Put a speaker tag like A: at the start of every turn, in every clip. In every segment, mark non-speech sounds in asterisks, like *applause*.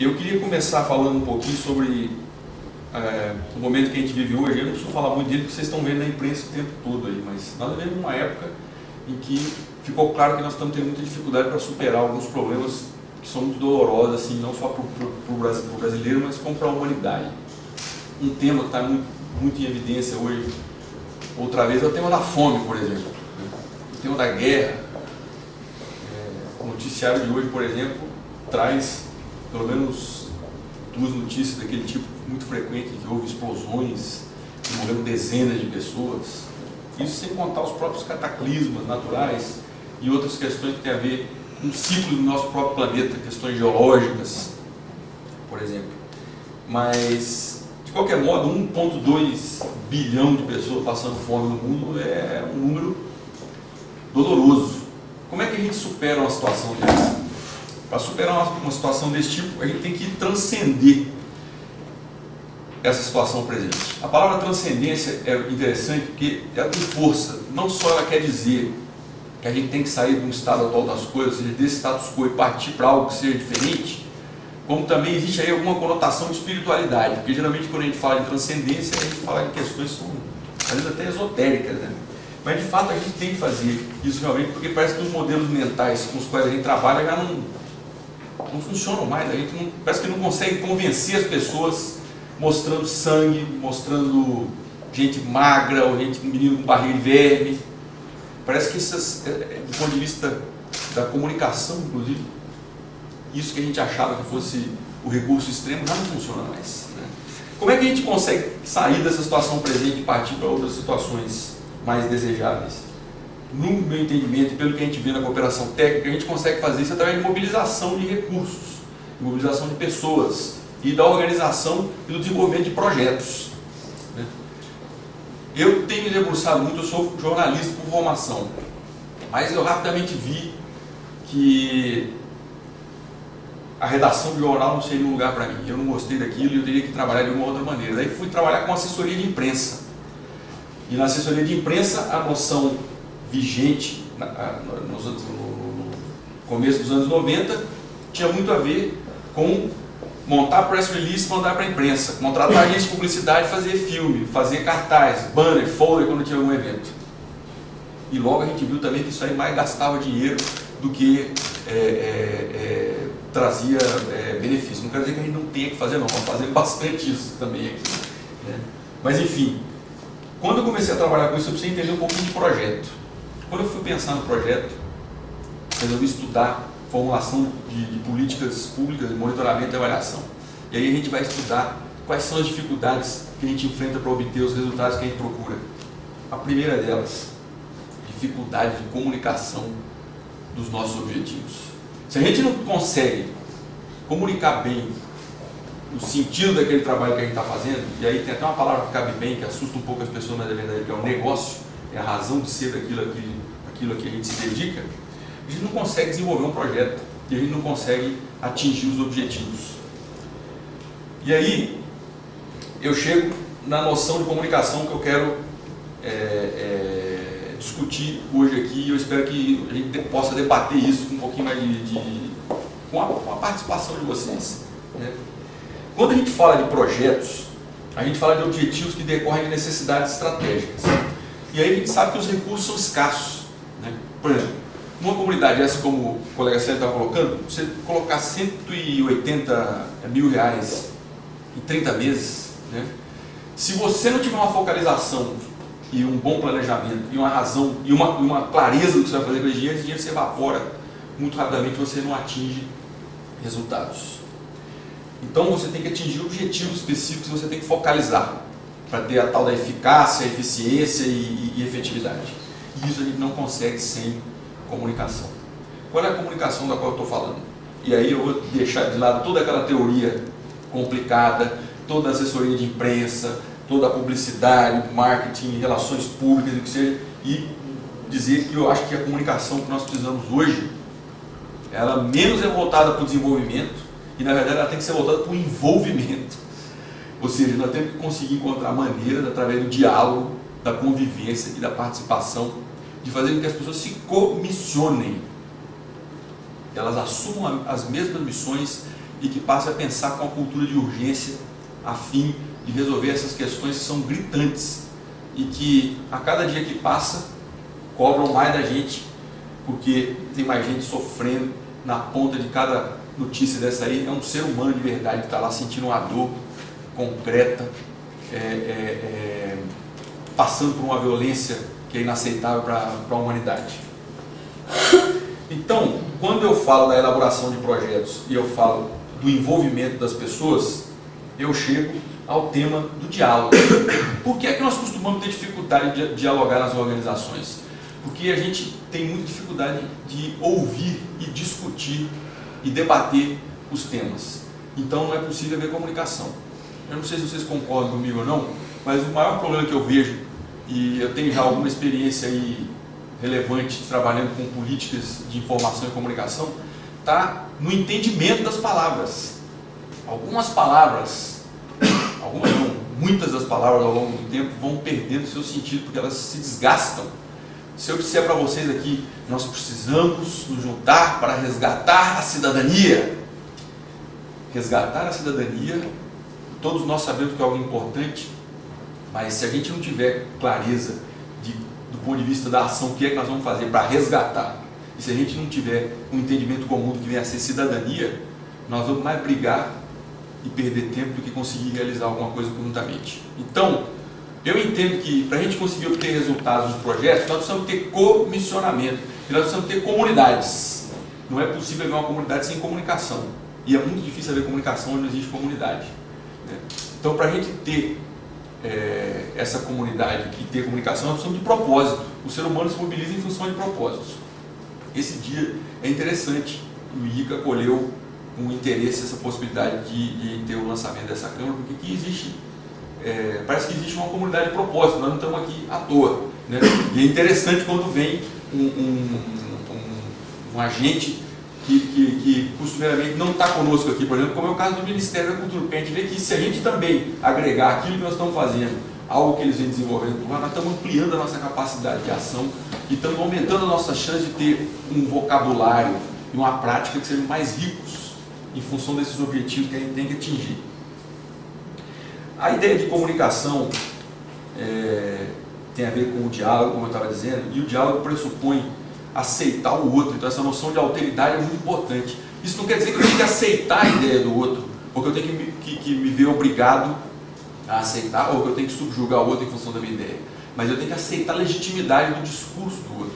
A: Eu queria começar falando um pouquinho sobre é, o momento que a gente vive hoje. Eu não preciso falar muito dele porque vocês estão vendo na imprensa o tempo todo aí, mas nós vivemos uma época em que ficou claro que nós estamos tendo muita dificuldade para superar alguns problemas que são muito dolorosos, assim, não só para o brasileiro, mas como para a humanidade. Um tema que está muito, muito em evidência hoje, outra vez, é o tema da fome, por exemplo. O tema da guerra. É, o noticiário de hoje, por exemplo, traz pelo menos duas notícias daquele tipo muito frequente, que houve explosões, que morreram dezenas de pessoas. Isso sem contar os próprios cataclismas naturais e outras questões que têm a ver com o ciclo do nosso próprio planeta, questões geológicas, por exemplo. Mas, de qualquer modo, 1,2 bilhão de pessoas passando fome no mundo é um número doloroso. Como é que a gente supera uma situação dessa? Para superar uma, uma situação desse tipo, a gente tem que transcender essa situação presente. A palavra transcendência é interessante porque ela tem força. Não só ela quer dizer que a gente tem que sair um estado atual das coisas, ou seja, desse status quo e partir para algo que seja diferente, como também existe aí alguma conotação de espiritualidade, porque geralmente quando a gente fala de transcendência, a gente fala de questões que são, às vezes até esotéricas, né? Mas de fato a gente tem que fazer isso realmente, porque parece que os modelos mentais com os quais a gente trabalha já não, não funcionam mais. A não, parece que não consegue convencer as pessoas mostrando sangue, mostrando gente magra, ou gente menino com barriga de verme. Parece que essas, é, é, do ponto de vista da comunicação, inclusive, isso que a gente achava que fosse o recurso extremo já não funciona mais. Né? Como é que a gente consegue sair dessa situação presente e partir para outras situações mais desejáveis? No meu entendimento pelo que a gente vê na cooperação técnica, a gente consegue fazer isso através de mobilização de recursos, mobilização de pessoas e da organização e do desenvolvimento de projetos. Né? Eu tenho me debruçado muito, eu sou jornalista por formação, mas eu rapidamente vi que a redação de jornal não seria um lugar para mim. Eu não gostei daquilo e eu teria que trabalhar de uma outra maneira. Daí fui trabalhar com assessoria de imprensa. E na assessoria de imprensa, a noção vigente no, no começo dos anos 90 tinha muito a ver com montar press release e mandar para a imprensa, contratar agente de publicidade, fazer filme, fazer cartaz, banner, folder quando tinha algum evento. E logo a gente viu também que isso aí mais gastava dinheiro do que é, é, é, trazia é, benefício. Não quero dizer que a gente não tenha que fazer, não, vamos fazer *laughs* bastante isso também aqui. Né? Mas enfim, quando eu comecei a trabalhar com isso, eu precisei entender um pouquinho de projeto. Quando eu fui pensar no projeto, resolvi estudar formulação de, de, políticas públicas de monitoramento e avaliação. E aí a gente vai estudar quais são as dificuldades que a gente enfrenta para obter os resultados que a gente procura. A primeira delas, dificuldade de comunicação dos nossos objetivos. Se a gente não consegue comunicar bem o sentido daquele trabalho que a gente está fazendo, e aí tem até uma palavra que cabe bem, que assusta um pouco as pessoas, mas é verdade, que é o negócio, é a razão de ser daquilo, aquilo, aquilo a que a gente se dedica, a gente não consegue desenvolver um projeto e a gente não consegue atingir os objetivos. E aí, eu chego na noção de comunicação que eu quero é, é, discutir hoje aqui e eu espero que a gente possa debater isso com um pouquinho mais de. de com, a, com, a, participação de vocês. Né? Quando a gente fala de projetos, a gente fala de objetivos que decorrem de necessidades estratégicas. E aí a gente sabe que os recursos são escassos. Né? Por exemplo, numa comunidade essa como o colega Sérgio estava colocando, você colocar 180 mil reais em 30 meses, né? se você não tiver uma focalização e um bom planejamento e uma razão e uma, uma clareza do que você vai fazer com esse dinheiro, esse dinheiro se evapora muito rapidamente você não atinge resultados. Então você tem que atingir objetivos específicos, você tem que focalizar para ter a tal da eficácia, eficiência e, e, efetividade. E isso gente não consegue sem comunicação. Qual é a comunicação da qual eu estou falando? E aí eu vou deixar de lado toda aquela teoria complicada, toda a assessoria de imprensa, toda a publicidade, marketing, relações públicas, o que seja, e dizer que eu acho que a comunicação que nós precisamos hoje, ela menos é voltada para o desenvolvimento e na verdade ela tem que ser voltada para o envolvimento ou seja, nós temos que conseguir encontrar maneiras, através do diálogo, da convivência e da participação, de fazer com que as pessoas se comissionem. Elas assumam as mesmas missões e que passe a pensar com a cultura de urgência a fim de resolver essas questões que são gritantes e que a cada dia que passa cobram mais da gente, porque tem mais gente sofrendo na ponta de cada notícia dessa aí. É um ser humano de verdade que está lá sentindo uma dor concreta, é, é, é, passando por uma violência que é inaceitável para a humanidade. Então, quando eu falo da elaboração de projetos e eu falo do envolvimento das pessoas, eu chego ao tema do diálogo. Por que é que nós costumamos ter dificuldade de dialogar nas organizações? Porque a gente tem muita dificuldade de ouvir e discutir e debater os temas. Então não é possível haver comunicação. Eu não sei se vocês concordam comigo ou não, mas o maior problema que eu vejo, e eu tenho já alguma experiência aí relevante trabalhando com políticas de informação e comunicação, está no entendimento das palavras. Algumas palavras, algumas não, muitas das palavras ao longo do tempo vão perdendo seu sentido porque elas se desgastam. Se eu disser para vocês aqui, nós precisamos nos juntar para resgatar a cidadania. Resgatar a cidadania, todos nós sabemos que é algo importante, mas se a gente não tiver clareza de, do ponto de vista da ação, que é que nós vamos fazer para resgatar, e se a gente não tiver um entendimento comum do que vem a ser cidadania, nós vamos mais brigar e perder tempo do que conseguir realizar alguma coisa conjuntamente. Então, eu entendo que para a gente conseguir obter resultados nos projetos, nós precisamos ter comissionamento nós precisamos ter comunidades. Não é possível haver uma comunidade sem comunicação. E é muito difícil haver comunicação onde não existe comunidade. Né? Então, para a gente ter é, essa comunidade e ter comunicação, nós precisamos de propósito. O ser humano se mobiliza em função de propósitos. Esse dia é interessante. O ICA acolheu com interesse essa possibilidade de, de ter o lançamento dessa Câmara, porque existe, é, parece que existe uma comunidade de propósito, nós não estamos aqui à toa. Né? E é interessante quando vem um, um, um, um agente que, que, que costumeiramente não está conosco aqui, por exemplo, como é o caso do Ministério da Cultura, porque a gente vê que se a gente também agregar aquilo que nós estamos fazendo, algo que eles vêm desenvolvendo nós estamos ampliando a nossa capacidade de ação e estamos aumentando a nossa chance de ter um vocabulário e uma prática que sejam mais ricos em função desses objetivos que a gente tem que atingir. A ideia de comunicação é, tem a ver com o diálogo, como eu estava dizendo, e o diálogo pressupõe aceitar o outro. Então essa noção de alteridade é muito importante. Isso não quer dizer que eu tenho que aceitar a ideia do outro, ou que eu tenho que me, que, que me ver obrigado a aceitar, ou que eu tenho que subjugar o outro em função da minha ideia. Mas eu tenho que aceitar a legitimidade do discurso do outro.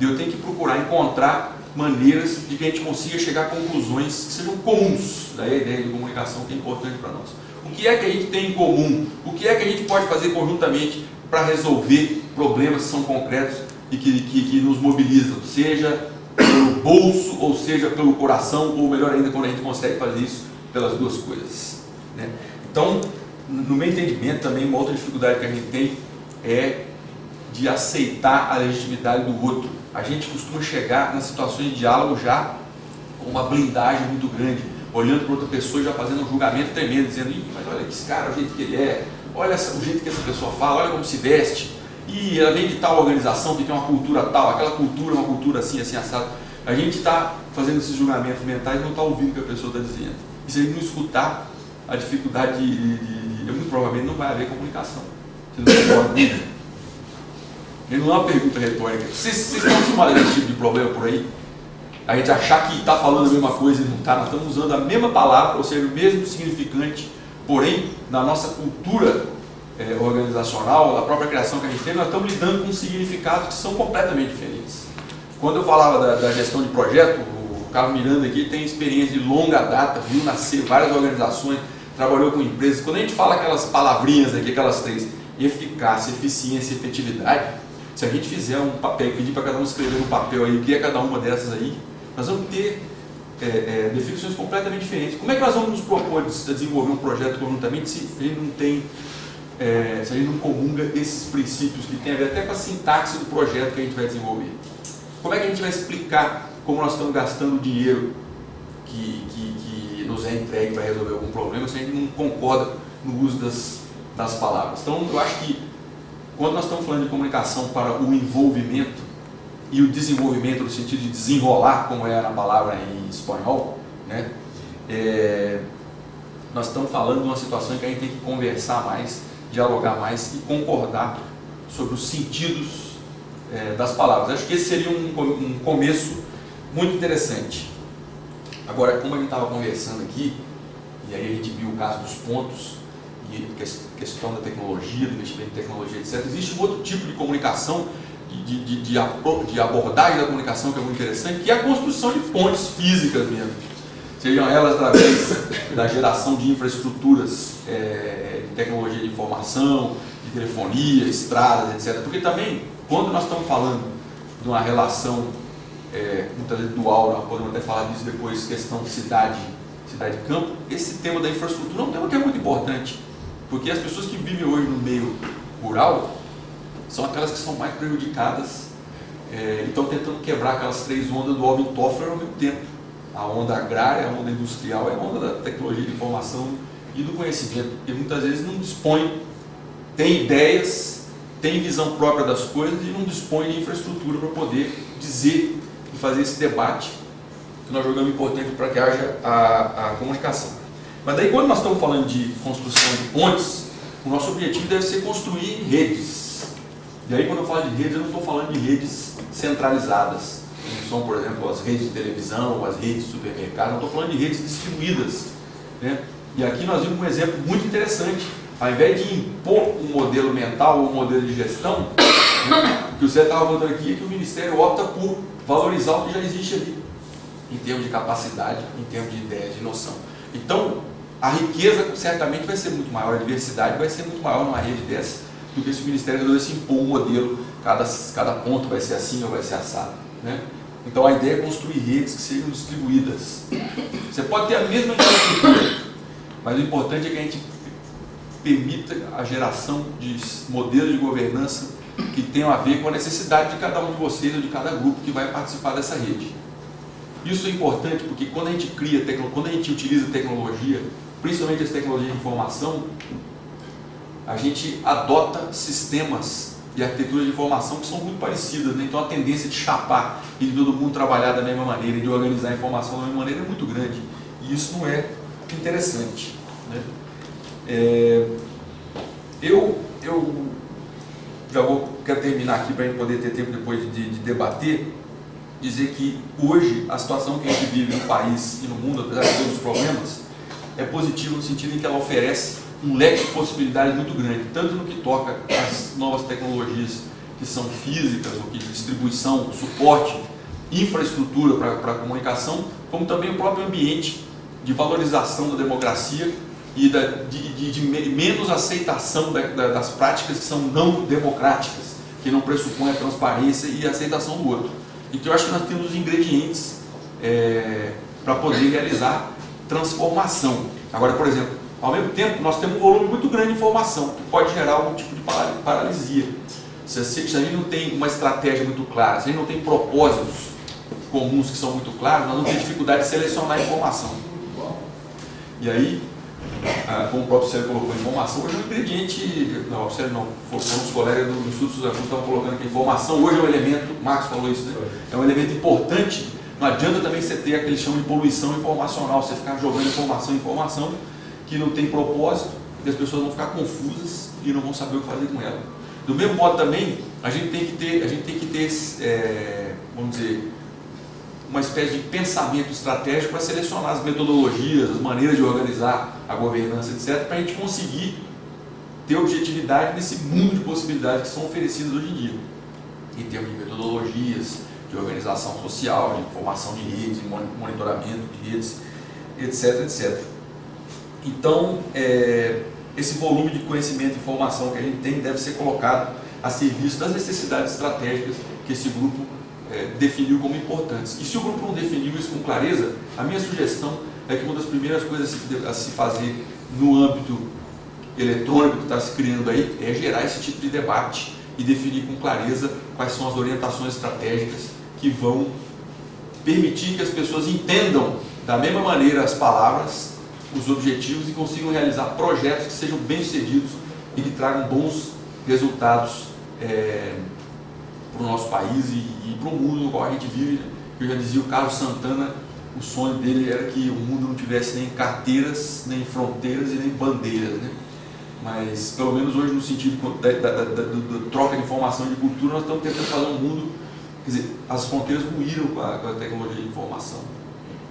A: Eu tenho que procurar encontrar maneiras de que a gente consiga chegar a conclusões que sejam comuns. Daí a ideia de comunicação que é importante para nós. O que é que a gente tem em comum? O que é que a gente pode fazer conjuntamente para resolver problemas que são concretos e que, que, que nos mobilizam, seja pelo bolso ou seja pelo coração, ou melhor ainda, quando a gente consegue fazer isso pelas duas coisas. Né? Então, no meu entendimento, também uma outra dificuldade que a gente tem é de aceitar a legitimidade do outro. A gente costuma chegar nas situações de diálogo já com uma blindagem muito grande, olhando para outra pessoa e já fazendo um julgamento tremendo, dizendo, mas olha esse cara, o jeito que ele é, olha o jeito que essa pessoa fala, olha como se veste, e ela vem de tal organização que tem uma cultura tal, aquela cultura uma cultura assim, assim, assado. A gente está fazendo esses julgamentos mentais e não está ouvindo o que a pessoa está dizendo. E se a gente não escutar, a dificuldade de, de, de, muito provavelmente não vai haver comunicação. Vocês não concordam Ele não é uma pergunta retórica. Vocês, vocês estão acostumados a esse tipo de problema por aí? A gente achar que está falando a mesma coisa e não está, nós estamos usando a mesma palavra, ou seja, o mesmo significante, porém, na nossa cultura é, organizacional, a própria criação que a gente tem, nós estamos lidando com significados que são completamente diferentes. Quando eu falava da, da gestão de projeto, o Carlos Miranda aqui tem experiência de longa data, viu nascer várias organizações, trabalhou com empresas. Quando a gente fala aquelas palavrinhas aqui, aquelas três, eficácia, eficiência efetividade, se a gente fizer um papel, pedir para cada um escrever no papel aí que é cada uma dessas aí, nós vamos ter é, é, definições completamente diferentes. Como é que nós vamos nos propor de desenvolver um projeto conjuntamente se gente não tem é, se a gente não comunga esses princípios que tem a ver até com a sintaxe do projeto que a gente vai desenvolver. Como é que a gente vai explicar como nós estamos gastando o dinheiro que, que, que nos é entregue para resolver algum problema se a gente não concorda no uso das, das palavras? Então, eu acho que quando nós estamos falando de comunicação para o envolvimento e o desenvolvimento no sentido de desenrolar, como é na palavra em espanhol, né? é, nós estamos falando de uma situação em que a gente tem que conversar mais, dialogar mais e concordar sobre os sentidos é, das palavras. Acho que esse seria um, um começo muito interessante. Agora, como a gente estava conversando aqui, e aí a gente viu o caso dos pontos, e questão da tecnologia, do investimento em tecnologia, etc., existe um outro tipo de comunicação, de, de, de, de abordagem da comunicação que é muito interessante, que é a construção de pontes físicas mesmo. Sejam elas através da geração de infraestruturas é, de tecnologia de informação, de telefonia, estradas, etc. Porque também, quando nós estamos falando de uma relação é, muitas vezes dual, nós podemos até falar disso depois, questão de cidade, cidade-campo, esse tema da infraestrutura é um tema que é muito importante, porque as pessoas que vivem hoje no meio rural são aquelas que são mais prejudicadas é, e estão tentando quebrar aquelas três ondas do Alvin Toffler ao mesmo tempo. A onda agrária, a onda industrial e a onda da tecnologia de informação e do conhecimento, porque muitas vezes não dispõe, tem ideias, tem visão própria das coisas e não dispõe de infraestrutura para poder dizer e fazer esse debate que nós jogamos importante para que haja a, a comunicação. Mas daí quando nós estamos falando de construção de pontes, o nosso objetivo deve ser construir redes. E aí quando eu falo de redes, eu não estou falando de redes centralizadas, como são, por exemplo, as redes de televisão, as redes de supermercado, eu estou falando de redes distribuídas. Né? E aqui nós vimos um exemplo muito interessante. Ao invés de impor um modelo mental ou um modelo de gestão, né, o que você estava contando aqui é que o Ministério opta por valorizar o que já existe ali, em termos de capacidade, em termos de ideia, de noção. Então, a riqueza certamente vai ser muito maior, a diversidade vai ser muito maior numa rede dessa do que se o Ministério resolvesse impor um modelo, cada, cada ponto vai ser assim ou vai ser assado. Né? Então a ideia é construir redes que sejam distribuídas. Você pode ter a mesma infraestrutura, mas o importante é que a gente permita a geração de modelos de governança que tenham a ver com a necessidade de cada um de vocês ou de cada grupo que vai participar dessa rede. Isso é importante porque quando a gente cria, quando a gente utiliza tecnologia, principalmente as tecnologias de informação, a gente adota sistemas de arquitetura de informação que são muito parecidas, né? então a tendência de chapar e de todo mundo trabalhar da mesma maneira e de organizar a informação da mesma maneira é muito grande. E isso não é interessante. Né? É, eu, eu já vou quero terminar aqui para a gente poder ter tempo depois de, de, debater, dizer que hoje a situação que a gente vive no país e no mundo, apesar de todos os problemas, é positiva no sentido em que ela oferece um leque de possibilidades muito grande, tanto no que toca às novas tecnologias que são físicas, ou que distribuição, suporte, infraestrutura para a comunicação, como também o próprio ambiente de valorização da democracia e da, de, de, de, menos aceitação da, da, das práticas que são não democráticas, que não pressupõem a transparência e a aceitação do outro. Então eu acho que nós temos os ingredientes é, para poder realizar transformação. Agora, por exemplo, ao mesmo tempo, nós temos um volume muito grande de informação que pode gerar algum tipo de paralisia. Se, a gente não tem uma estratégia muito clara, se a gente não tem propósitos comuns que são muito claros, nós vamos ter dificuldade de selecionar a informação. E aí, ah, como o próprio Sérgio colocou, informação hoje é um ingrediente, não, Sérgio não, foram os colegas do Instituto Suzano estavam colocando que informação hoje é um elemento, Marcos falou isso, né? É um elemento importante. Não adianta também você ter aquele chão de poluição informacional, você ficar jogando informação em informação que não tem propósito e as pessoas vão ficar confusas e não vão saber o que fazer com ela. Do mesmo modo também, a gente tem que ter, a gente tem que ter é, vamos dizer, uma espécie de pensamento estratégico para selecionar as metodologias, as maneiras de organizar a governança, etc., para a gente conseguir ter objetividade nesse mundo de possibilidades que são oferecidas hoje em dia, em termos de metodologias, de organização social, de formação de redes, de monitoramento de redes, etc. etc. Então, é, esse volume de conhecimento e informação que a gente tem deve ser colocado a serviço das necessidades estratégicas que esse grupo é, definiu como importantes. E se o grupo não definiu isso com clareza, a minha sugestão é que uma das primeiras coisas a se fazer no âmbito eletrônico que está se criando aí é gerar esse tipo de debate e definir com clareza quais são as orientações estratégicas que vão permitir que as pessoas entendam da mesma maneira as palavras, os objetivos e consigam realizar projetos que sejam bem-sucedidos e que tragam bons resultados. É, para o nosso país e, e para o mundo no qual a gente vive. Eu já dizia o Carlos Santana, o sonho dele era que o mundo não tivesse nem carteiras, nem fronteiras e nem bandeiras, né? Mas, pelo menos hoje, no sentido da, da, da, da troca de informação e de cultura, nós estamos tentando fazer um mundo. Quer dizer, as fronteiras ruíram com a, com a tecnologia de informação.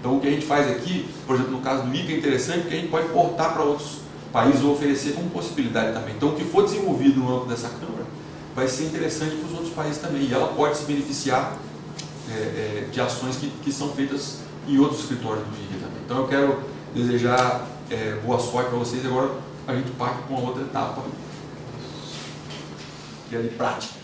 A: Então, o que a gente faz aqui, por exemplo, no caso do ICA, é interessante porque a gente pode portar para outros países ou oferecer como possibilidade também. Então, o que for desenvolvido no âmbito dessa Câmara vai ser interessante para os outros países também. E ela pode se beneficiar é, é, de ações que, que são feitas em outros escritórios do ICA também. Então, eu quero desejar é, boa sorte para vocês. Agora, a gente parte para uma outra etapa, que é de prática.